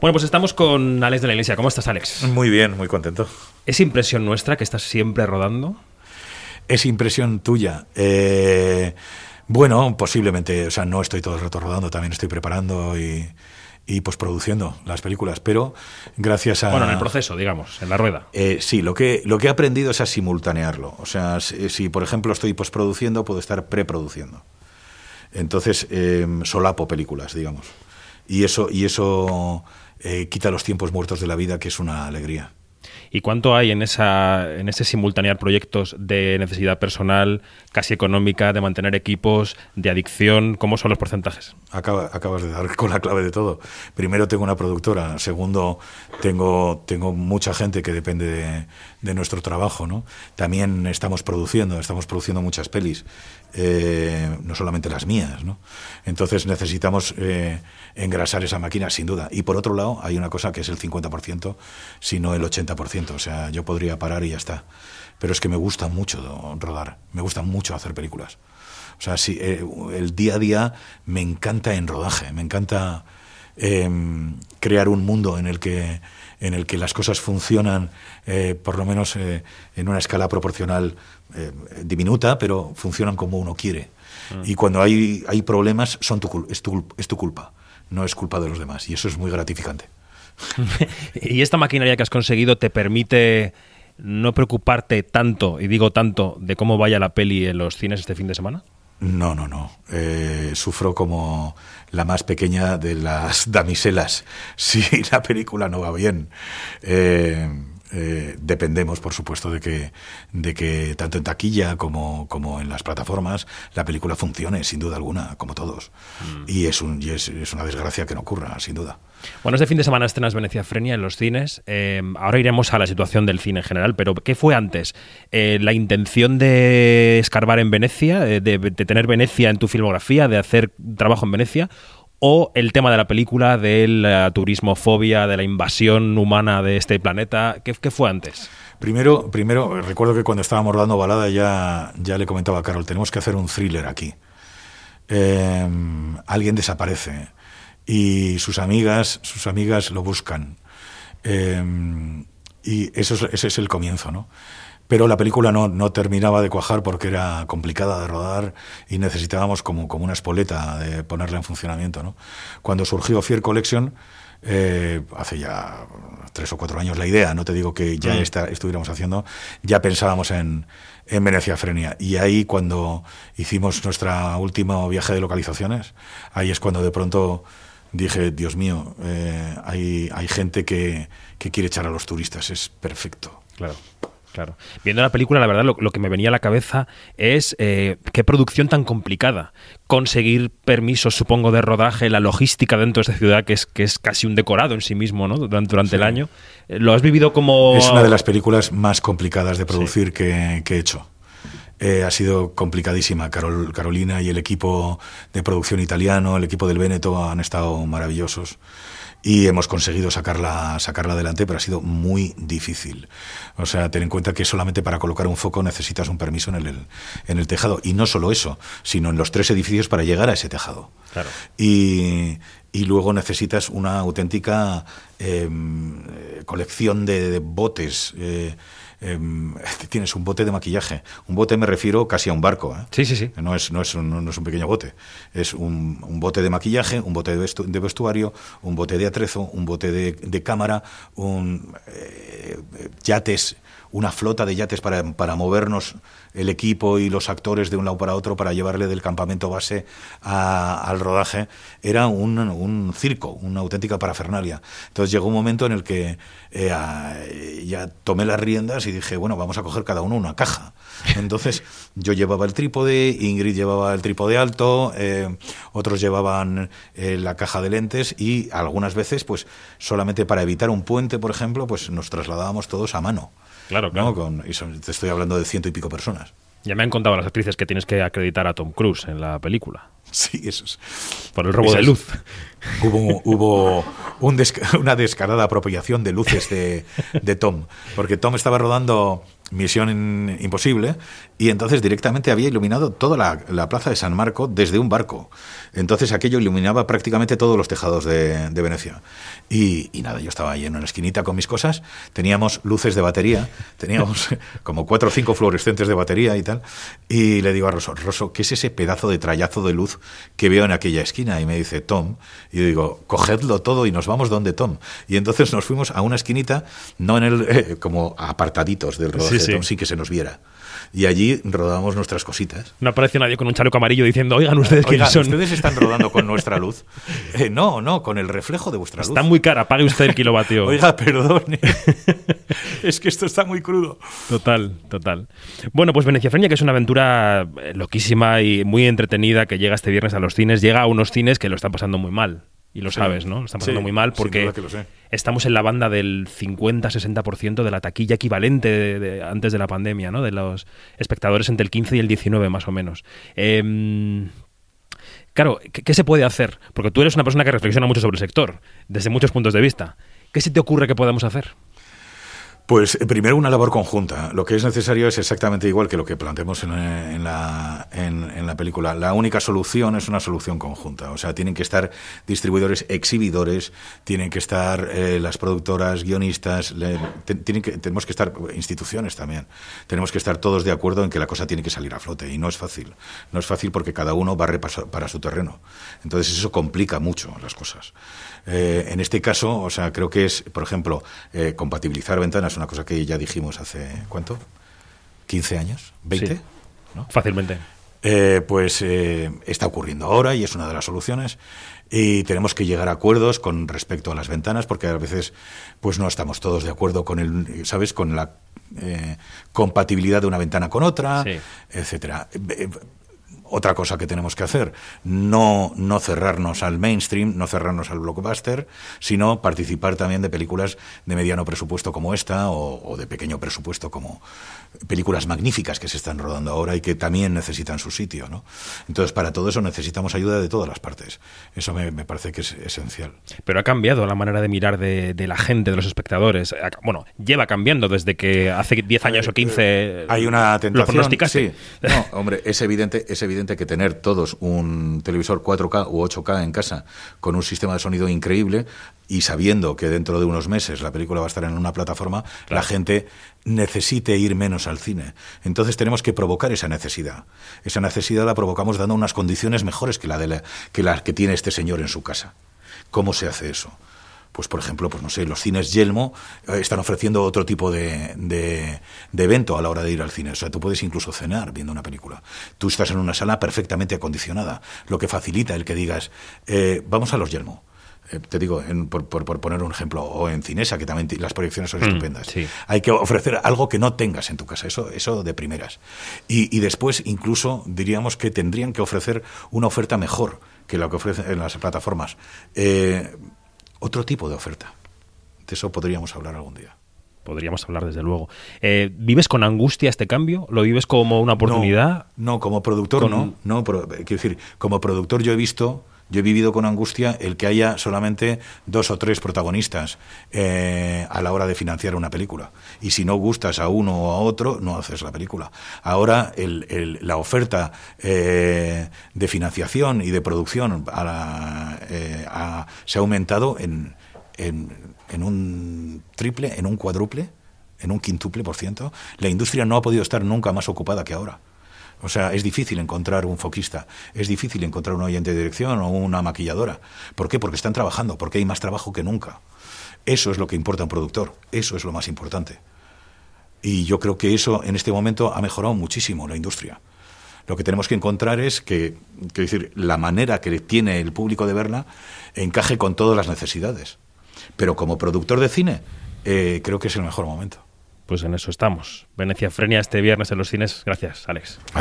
Bueno, pues estamos con Alex de la Iglesia. ¿Cómo estás, Alex? Muy bien, muy contento. ¿Es impresión nuestra que estás siempre rodando? Es impresión tuya. Eh, bueno, posiblemente, o sea, no estoy todo el rato rodando, también estoy preparando y, y posproduciendo las películas, pero gracias a... Bueno, en el proceso, digamos, en la rueda. Eh, sí, lo que, lo que he aprendido es a simultanearlo. O sea, si, si, por ejemplo estoy posproduciendo, puedo estar preproduciendo. Entonces, eh, solapo películas, digamos. Y eso, y eso eh, quita los tiempos muertos de la vida, que es una alegría. ¿Y cuánto hay en, esa, en ese simultanear proyectos de necesidad personal, casi económica, de mantener equipos, de adicción? ¿Cómo son los porcentajes? Acaba, acabas de dar con la clave de todo. Primero tengo una productora, segundo tengo, tengo mucha gente que depende de, nuestro trabajo. ¿no? También estamos produciendo, estamos produciendo muchas pelis, eh, no solamente las mías. ¿no? Entonces necesitamos eh, engrasar esa máquina sin duda. Y por otro lado hay una cosa que es el 50%, si no el 80%. O sea, yo podría parar y ya está. Pero es que me gusta mucho rodar, me gusta mucho hacer películas. O sea, si, eh, el día a día me encanta en rodaje, me encanta eh, crear un mundo en el que en el que las cosas funcionan, eh, por lo menos eh, en una escala proporcional eh, diminuta, pero funcionan como uno quiere. Mm. Y cuando hay, hay problemas, son tu, es, tu, es tu culpa, no es culpa de los demás. Y eso es muy gratificante. ¿Y esta maquinaria que has conseguido te permite no preocuparte tanto, y digo tanto, de cómo vaya la peli en los cines este fin de semana? No, no, no. Eh, sufro como la más pequeña de las damiselas si la película no va bien. Eh, eh, dependemos, por supuesto, de que, de que tanto en taquilla como, como en las plataformas la película funcione, sin duda alguna, como todos. Mm. Y, es, un, y es, es, una desgracia que no ocurra, sin duda. Bueno, este fin de semana estrenas Venecia Frenia en los cines. Eh, ahora iremos a la situación del cine en general, pero ¿qué fue antes? Eh, ¿La intención de escarbar en Venecia, de, de, de tener Venecia en tu filmografía, de hacer trabajo en Venecia? O el tema de la película de la turismofobia, de la invasión humana de este planeta. ¿Qué, fue antes? Primero, primero, recuerdo que cuando estábamos dando balada ya, ya le comentaba a Carol, tenemos que hacer un thriller aquí. Eh, alguien desaparece y sus amigas, sus amigas lo buscan. Eh, y eso es, ese es el comienzo, ¿no? Pero la película no, no, terminaba de cuajar porque era complicada de rodar y necesitábamos como, como una espoleta de ponerla en funcionamiento. ¿no? Cuando surgió Fear Collection, eh, hace ya tres o cuatro años la idea, no te digo que ya mm. está, estuviéramos haciendo, ya pensábamos en, en Venecia Frenia. Y ahí cuando hicimos nuestro último viaje de localizaciones, ahí es cuando de pronto dije, Dios mío, eh, hay, hay gente que, que quiere echar a los turistas, es perfecto. Claro. Claro. Viendo la película, la verdad, lo, lo que me venía a la cabeza es eh, qué producción tan complicada. Conseguir permisos, supongo, de rodaje, la logística dentro de esta ciudad, que es, que es casi un decorado en sí mismo, ¿no? Durante, durante sí. el año. ¿Lo has vivido como.? Es una de las películas más complicadas de producir sí. que, que, he hecho. Eh, ha sido complicadísima. Carol, Carolina y el equipo de producción italiano, el equipo del Veneto han estado maravillosos y hemos conseguido sacarla, sacarla adelante, pero ha sido muy difícil. O sea, ten en cuenta que solamente para colocar un foco necesitas un permiso en el, en el tejado. Y no solo eso, sino en los tres edificios para llegar a ese tejado. Claro. Y, y luego necesitas una auténtica eh, colección de, de botes. Eh, eh, tienes un bote de maquillaje. Un bote me refiero casi a un barco. ¿eh? Sí, sí, sí. No es, no es, un, no es un pequeño bote. Es un, un, bote de maquillaje, un bote de, vestu de, vestuario, un bote de atrezo, un bote de, de cámara, un, eh, yates, una flota de yates para, para movernos el equipo y los actores de un lado para otro para llevarle del campamento base a, al rodaje, era un, un, circo, una auténtica parafernalia. Entonces llegó un momento en el que eh, ya tomé las riendas y dije, bueno, vamos a coger cada uno una caja. Entonces yo llevaba el trípode, Ingrid llevaba el trípode alto, eh, otros llevaban eh, la caja de lentes y algunas veces, pues solamente para evitar un puente, por ejemplo, pues nos trasladábamos todos a mano. Claro, claro. ¿no? Con, y son, te estoy hablando de ciento y pico personas. Ya me han contado las actrices que tienes que acreditar a Tom Cruise en la película. Sí, eso es. Por el robo de luz. Hubo, hubo un desca una descarada apropiación de luces de, de, Tom, porque Tom estaba rodando Misión Imposible, y entonces directamente había iluminado toda la, plaza de San Marco desde un barco. Entonces aquello iluminaba prácticamente todos los tejados de, Venecia. Y, nada, yo estaba ahí en una esquinita con mis cosas, teníamos luces de batería, teníamos como cuatro o cinco fluorescentes de batería y tal, y le digo a Rosso, Rosso, ¿qué es ese pedazo de trayazo de luz que veo en aquella esquina? Y me dice, Tom, y yo digo, cogedlo todo y nos vamos donde Tom. Y entonces nos fuimos a una esquinita, no en el, eh, como apartaditos del rodaje sí. que se nos viera y allí rodábamos nuestras cositas. No apareció nadie con un chaleco amarillo diciendo, oigan ustedes quiénes son. ¿Ustedes están rodando con nuestra luz? Eh, no, no, con el reflejo de vuestra luz. Está muy cara, pague usted el kilovatio. Oiga, perdone. es que esto está muy crudo. Total, total. Bueno, pues Venecia Freña, que es una aventura eh, loquísima y muy entretenida que llega este viernes a los cines, llega a unos cines que lo están pasando muy mal y lo sabes, ¿no? Lo están pasando muy mal porque estamos en la banda del 50-60% de la taquilla equivalente de, antes de la pandemia, ¿no? De los espectadores entre el 15 y el 19 más o menos. Em, claro, ¿qué, se puede hacer? Porque tú eres una persona que reflexiona mucho sobre el sector, desde muchos puntos de vista. ¿Qué se te ocurre que podemos hacer? Pues eh, primero una labor conjunta. Lo que es necesario es exactamente igual que lo que planteamos en, la, en, la película. La única solución es una solución conjunta. O sea, tienen que estar distribuidores, exhibidores, tienen que estar eh, las productoras, guionistas, tienen que, tenemos que estar instituciones también. Tenemos que estar todos de acuerdo en que la cosa tiene que salir a flote. Y no es fácil. No es fácil porque cada uno va para su terreno. Entonces eso complica mucho las cosas. Eh, en este caso, o sea, creo que es, por ejemplo, compatibilizar ventanas una cosa que ya dijimos hace, ¿cuánto? ¿15 años? ¿20? Fácilmente. Eh, pues eh, está ocurriendo ahora y es una de las soluciones y tenemos que llegar a acuerdos con respecto a las ventanas porque a veces pues no estamos todos de acuerdo con el sabes con la eh, compatibilidad de una ventana con otra etcétera otra cosa que tenemos que hacer, no, no cerrarnos al mainstream, no cerrarnos al blockbuster, sino participar también de películas de mediano presupuesto como esta o, de pequeño presupuesto como películas magníficas que se están rodando ahora y que también necesitan su sitio. ¿no? Entonces, para todo eso necesitamos ayuda de todas las partes. Eso me, parece que es esencial. Pero ha cambiado la manera de mirar de, la gente, de los espectadores. Bueno, lleva cambiando desde que hace 10 años o 15 hay una tentación. Lo sí. No, hombre, es evidente, es evidente que tener todos un televisor 4K u 8K en casa con un sistema de sonido increíble y sabiendo que dentro de unos meses la película va a estar en una plataforma, la gente necesite ir menos al cine. Entonces tenemos que provocar esa necesidad. Esa necesidad la provocamos dando unas condiciones mejores que la, de que, la que tiene este señor en su casa. ¿Cómo se hace eso? Pues por ejemplo, pues no sé, los cines Yelmo eh, están ofreciendo otro tipo de, de, evento a la hora de ir al cine. O sea, tú puedes incluso cenar viendo una película. Tú estás en una sala perfectamente acondicionada, lo que facilita el que digas, eh, vamos a los Yelmo eh, te digo, por, por, poner un ejemplo, o en Cinesa, que también las proyecciones son mm, estupendas. Hay que ofrecer algo que no tengas en tu casa, eso, eso de primeras. Y, y, después, incluso, diríamos que tendrían que ofrecer una oferta mejor que la que ofrecen en las plataformas. Eh, otro tipo de oferta. De eso podríamos hablar algún día. Podríamos hablar, desde luego. Eh, ¿Vives con angustia este cambio? ¿Lo vives como una oportunidad? No, como productor no. no quiero decir, como productor yo he visto yo he vivido con angustia el que haya solamente dos o tres protagonistas eh, a la hora de financiar una película. Y si no gustas a uno o a otro, no haces la película. Ahora la oferta eh, de financiación y de producción eh, se ha aumentado en, en un triple, en un cuádruple, en un quintuple por ciento. La industria no ha podido estar nunca más ocupada que ahora. O sea, es difícil encontrar un foquista, es difícil encontrar un oyente de dirección o una maquilladora. ¿Por qué? Porque están trabajando, porque hay más trabajo que nunca. Eso es lo que importa a un productor, eso es lo más importante. Y yo creo que eso en este momento ha mejorado muchísimo la industria. Lo que tenemos que encontrar es que, que decir, la manera que tiene el público de verla encaje con todas las necesidades. Pero como productor de cine, eh, creo que es el mejor momento pues en eso estamos. Venecia Frenia este viernes en los cines. Gracias, Alex. A ti.